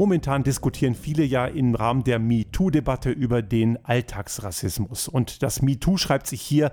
Momentan diskutieren viele ja im Rahmen der MeToo-Debatte über den Alltagsrassismus. Und das MeToo schreibt sich hier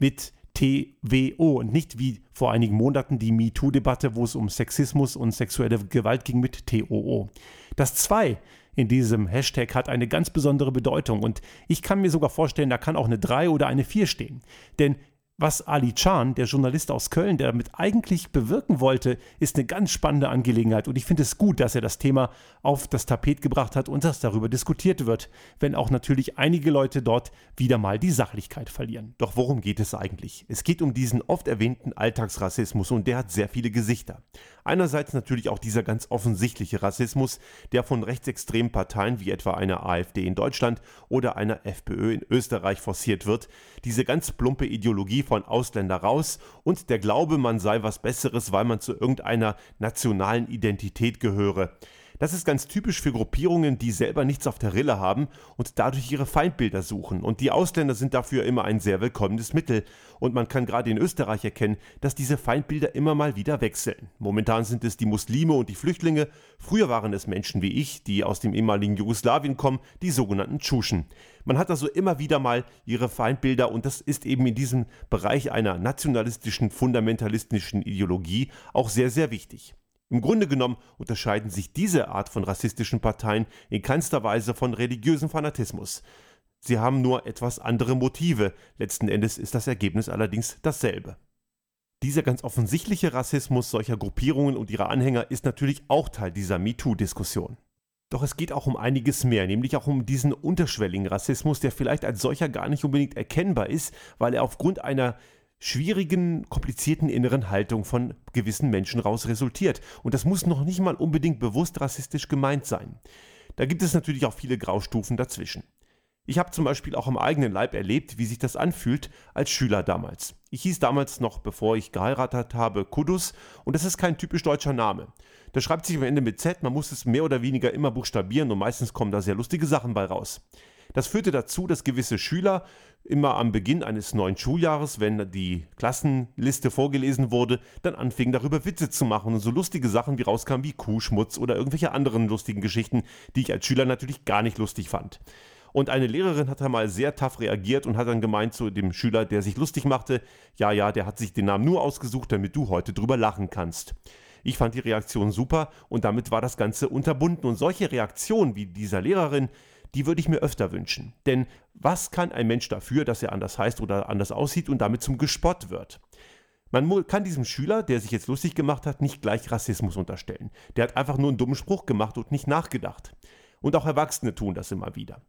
mit TWO und nicht wie vor einigen Monaten die MeToo-Debatte, wo es um Sexismus und sexuelle Gewalt ging mit TOO. Das 2 in diesem Hashtag hat eine ganz besondere Bedeutung und ich kann mir sogar vorstellen, da kann auch eine 3 oder eine 4 stehen. Denn was Ali Chan, der Journalist aus Köln, der damit eigentlich bewirken wollte, ist eine ganz spannende Angelegenheit. Und ich finde es gut, dass er das Thema auf das Tapet gebracht hat und dass darüber diskutiert wird, wenn auch natürlich einige Leute dort wieder mal die Sachlichkeit verlieren. Doch worum geht es eigentlich? Es geht um diesen oft erwähnten Alltagsrassismus und der hat sehr viele Gesichter. Einerseits natürlich auch dieser ganz offensichtliche Rassismus, der von rechtsextremen Parteien wie etwa einer AfD in Deutschland oder einer FPÖ in Österreich forciert wird. Diese ganz plumpe Ideologie von Ausländer raus und der Glaube, man sei was Besseres, weil man zu irgendeiner nationalen Identität gehöre. Das ist ganz typisch für Gruppierungen, die selber nichts auf der Rille haben und dadurch ihre Feindbilder suchen. Und die Ausländer sind dafür immer ein sehr willkommenes Mittel. Und man kann gerade in Österreich erkennen, dass diese Feindbilder immer mal wieder wechseln. Momentan sind es die Muslime und die Flüchtlinge. Früher waren es Menschen wie ich, die aus dem ehemaligen Jugoslawien kommen, die sogenannten Tschuschen. Man hat also immer wieder mal ihre Feindbilder und das ist eben in diesem Bereich einer nationalistischen, fundamentalistischen Ideologie auch sehr, sehr wichtig. Im Grunde genommen unterscheiden sich diese Art von rassistischen Parteien in keinster Weise von religiösem Fanatismus. Sie haben nur etwas andere Motive, letzten Endes ist das Ergebnis allerdings dasselbe. Dieser ganz offensichtliche Rassismus solcher Gruppierungen und ihrer Anhänger ist natürlich auch Teil dieser MeToo-Diskussion. Doch es geht auch um einiges mehr, nämlich auch um diesen unterschwelligen Rassismus, der vielleicht als solcher gar nicht unbedingt erkennbar ist, weil er aufgrund einer schwierigen, komplizierten inneren Haltung von gewissen Menschen raus resultiert. Und das muss noch nicht mal unbedingt bewusst rassistisch gemeint sein. Da gibt es natürlich auch viele Graustufen dazwischen. Ich habe zum Beispiel auch am eigenen Leib erlebt, wie sich das anfühlt als Schüler damals. Ich hieß damals noch, bevor ich geheiratet habe, Kudus und das ist kein typisch deutscher Name. Das schreibt sich am Ende mit Z, man muss es mehr oder weniger immer buchstabieren und meistens kommen da sehr lustige Sachen bei raus. Das führte dazu, dass gewisse Schüler immer am Beginn eines neuen Schuljahres, wenn die Klassenliste vorgelesen wurde, dann anfingen darüber Witze zu machen und so lustige Sachen wie rauskamen wie Kuhschmutz oder irgendwelche anderen lustigen Geschichten, die ich als Schüler natürlich gar nicht lustig fand. Und eine Lehrerin hat einmal sehr tough reagiert und hat dann gemeint zu dem Schüler, der sich lustig machte, ja, ja, der hat sich den Namen nur ausgesucht, damit du heute drüber lachen kannst. Ich fand die Reaktion super und damit war das Ganze unterbunden. Und solche Reaktionen wie dieser Lehrerin, die würde ich mir öfter wünschen. Denn was kann ein Mensch dafür, dass er anders heißt oder anders aussieht und damit zum Gespott wird? Man kann diesem Schüler, der sich jetzt lustig gemacht hat, nicht gleich Rassismus unterstellen. Der hat einfach nur einen dummen Spruch gemacht und nicht nachgedacht. Und auch Erwachsene tun das immer wieder.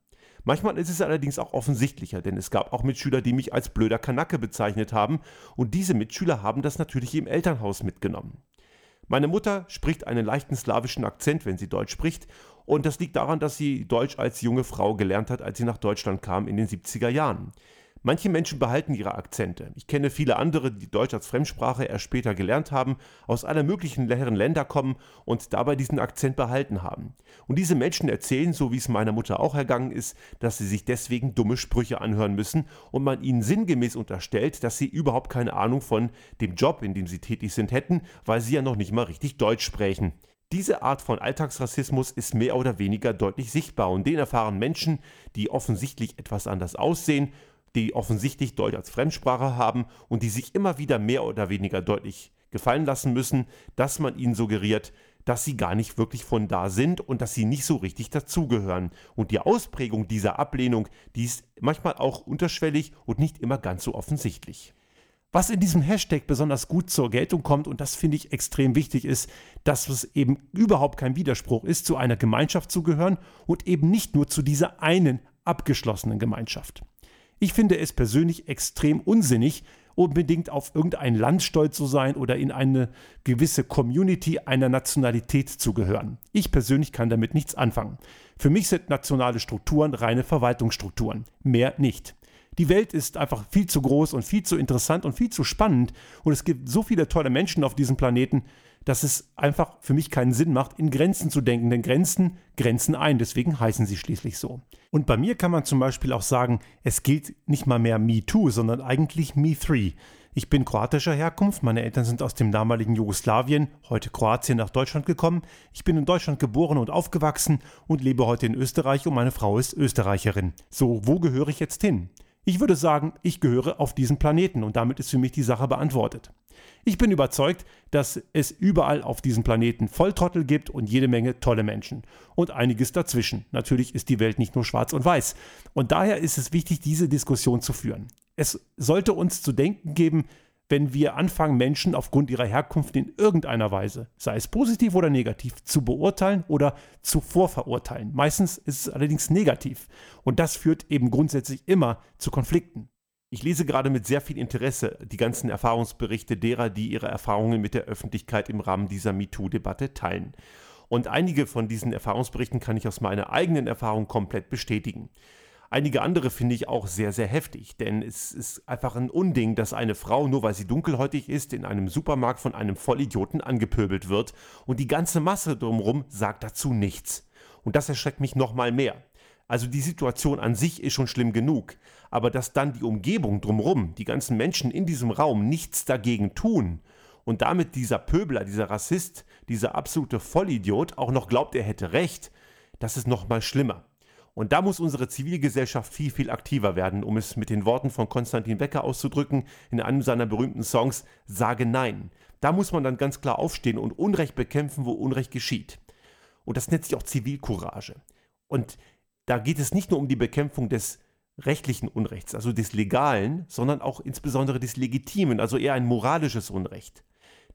Manchmal ist es allerdings auch offensichtlicher, denn es gab auch Mitschüler, die mich als blöder Kanacke bezeichnet haben, und diese Mitschüler haben das natürlich im Elternhaus mitgenommen. Meine Mutter spricht einen leichten slawischen Akzent, wenn sie Deutsch spricht, und das liegt daran, dass sie Deutsch als junge Frau gelernt hat, als sie nach Deutschland kam in den 70er Jahren. Manche Menschen behalten ihre Akzente. Ich kenne viele andere, die Deutsch als Fremdsprache erst später gelernt haben, aus aller möglichen leeren Länder kommen und dabei diesen Akzent behalten haben. Und diese Menschen erzählen, so wie es meiner Mutter auch ergangen ist, dass sie sich deswegen dumme Sprüche anhören müssen und man ihnen sinngemäß unterstellt, dass sie überhaupt keine Ahnung von dem Job, in dem sie tätig sind, hätten, weil sie ja noch nicht mal richtig Deutsch sprechen. Diese Art von Alltagsrassismus ist mehr oder weniger deutlich sichtbar und den erfahren Menschen, die offensichtlich etwas anders aussehen die offensichtlich Deutsch als Fremdsprache haben und die sich immer wieder mehr oder weniger deutlich gefallen lassen müssen, dass man ihnen suggeriert, dass sie gar nicht wirklich von da sind und dass sie nicht so richtig dazugehören. Und die Ausprägung dieser Ablehnung, die ist manchmal auch unterschwellig und nicht immer ganz so offensichtlich. Was in diesem Hashtag besonders gut zur Geltung kommt, und das finde ich extrem wichtig, ist, dass es eben überhaupt kein Widerspruch ist, zu einer Gemeinschaft zu gehören und eben nicht nur zu dieser einen abgeschlossenen Gemeinschaft. Ich finde es persönlich extrem unsinnig, unbedingt auf irgendein Land stolz zu sein oder in eine gewisse Community einer Nationalität zu gehören. Ich persönlich kann damit nichts anfangen. Für mich sind nationale Strukturen reine Verwaltungsstrukturen, mehr nicht. Die Welt ist einfach viel zu groß und viel zu interessant und viel zu spannend und es gibt so viele tolle Menschen auf diesem Planeten, dass es einfach für mich keinen Sinn macht, in Grenzen zu denken, denn Grenzen grenzen ein, deswegen heißen sie schließlich so. Und bei mir kann man zum Beispiel auch sagen, es gilt nicht mal mehr Me Too, sondern eigentlich Me Three. Ich bin kroatischer Herkunft, meine Eltern sind aus dem damaligen Jugoslawien, heute Kroatien, nach Deutschland gekommen. Ich bin in Deutschland geboren und aufgewachsen und lebe heute in Österreich und meine Frau ist Österreicherin. So, wo gehöre ich jetzt hin? Ich würde sagen, ich gehöre auf diesen Planeten und damit ist für mich die Sache beantwortet. Ich bin überzeugt, dass es überall auf diesem Planeten Volltrottel gibt und jede Menge tolle Menschen. Und einiges dazwischen. Natürlich ist die Welt nicht nur schwarz und weiß. Und daher ist es wichtig, diese Diskussion zu führen. Es sollte uns zu denken geben, wenn wir anfangen, Menschen aufgrund ihrer Herkunft in irgendeiner Weise, sei es positiv oder negativ, zu beurteilen oder zu vorverurteilen. Meistens ist es allerdings negativ. Und das führt eben grundsätzlich immer zu Konflikten. Ich lese gerade mit sehr viel Interesse die ganzen Erfahrungsberichte derer, die ihre Erfahrungen mit der Öffentlichkeit im Rahmen dieser MeToo-Debatte teilen. Und einige von diesen Erfahrungsberichten kann ich aus meiner eigenen Erfahrung komplett bestätigen. Einige andere finde ich auch sehr, sehr heftig, denn es ist einfach ein Unding, dass eine Frau, nur weil sie dunkelhäutig ist, in einem Supermarkt von einem Vollidioten angepöbelt wird und die ganze Masse drumherum sagt dazu nichts. Und das erschreckt mich nochmal mehr. Also die Situation an sich ist schon schlimm genug, aber dass dann die Umgebung drumherum, die ganzen Menschen in diesem Raum nichts dagegen tun und damit dieser Pöbler, dieser Rassist, dieser absolute Vollidiot auch noch glaubt, er hätte recht, das ist nochmal schlimmer. Und da muss unsere Zivilgesellschaft viel, viel aktiver werden, um es mit den Worten von Konstantin Becker auszudrücken, in einem seiner berühmten Songs, sage Nein. Da muss man dann ganz klar aufstehen und Unrecht bekämpfen, wo Unrecht geschieht. Und das nennt sich auch Zivilcourage. Und da geht es nicht nur um die Bekämpfung des rechtlichen Unrechts, also des Legalen, sondern auch insbesondere des Legitimen, also eher ein moralisches Unrecht.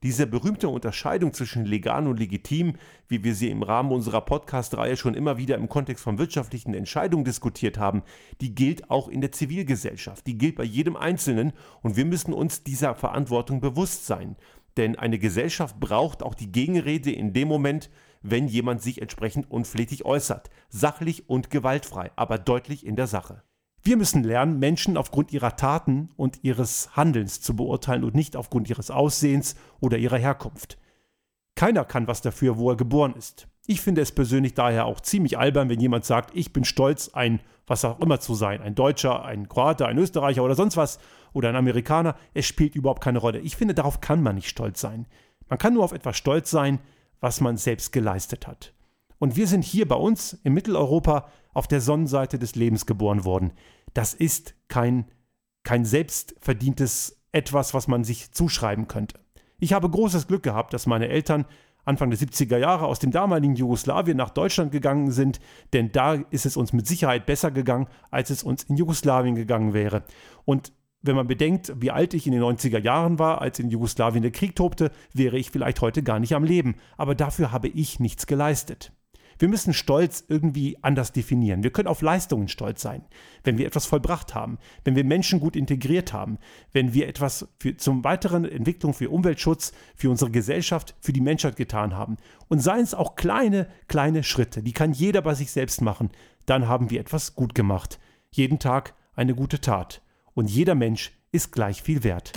Diese berühmte Unterscheidung zwischen legal und legitim, wie wir sie im Rahmen unserer Podcast-Reihe schon immer wieder im Kontext von wirtschaftlichen Entscheidungen diskutiert haben, die gilt auch in der Zivilgesellschaft, die gilt bei jedem Einzelnen und wir müssen uns dieser Verantwortung bewusst sein. Denn eine Gesellschaft braucht auch die Gegenrede in dem Moment, wenn jemand sich entsprechend unflätig äußert, sachlich und gewaltfrei, aber deutlich in der Sache. Wir müssen lernen, Menschen aufgrund ihrer Taten und ihres Handelns zu beurteilen und nicht aufgrund ihres Aussehens oder ihrer Herkunft. Keiner kann was dafür, wo er geboren ist. Ich finde es persönlich daher auch ziemlich albern, wenn jemand sagt, ich bin stolz, ein was auch immer zu sein, ein Deutscher, ein Kroate, ein Österreicher oder sonst was oder ein Amerikaner. Es spielt überhaupt keine Rolle. Ich finde, darauf kann man nicht stolz sein. Man kann nur auf etwas stolz sein, was man selbst geleistet hat. Und wir sind hier bei uns in Mitteleuropa auf der Sonnenseite des Lebens geboren worden. Das ist kein, kein selbstverdientes etwas, was man sich zuschreiben könnte. Ich habe großes Glück gehabt, dass meine Eltern Anfang der 70er Jahre aus dem damaligen Jugoslawien nach Deutschland gegangen sind, denn da ist es uns mit Sicherheit besser gegangen, als es uns in Jugoslawien gegangen wäre. Und wenn man bedenkt, wie alt ich in den 90er Jahren war, als in Jugoslawien der Krieg tobte, wäre ich vielleicht heute gar nicht am Leben. Aber dafür habe ich nichts geleistet. Wir müssen Stolz irgendwie anders definieren. Wir können auf Leistungen stolz sein, wenn wir etwas vollbracht haben, wenn wir Menschen gut integriert haben, wenn wir etwas für, zum weiteren Entwicklung, für Umweltschutz, für unsere Gesellschaft, für die Menschheit getan haben. Und seien es auch kleine, kleine Schritte, die kann jeder bei sich selbst machen. Dann haben wir etwas gut gemacht. Jeden Tag eine gute Tat. Und jeder Mensch ist gleich viel wert.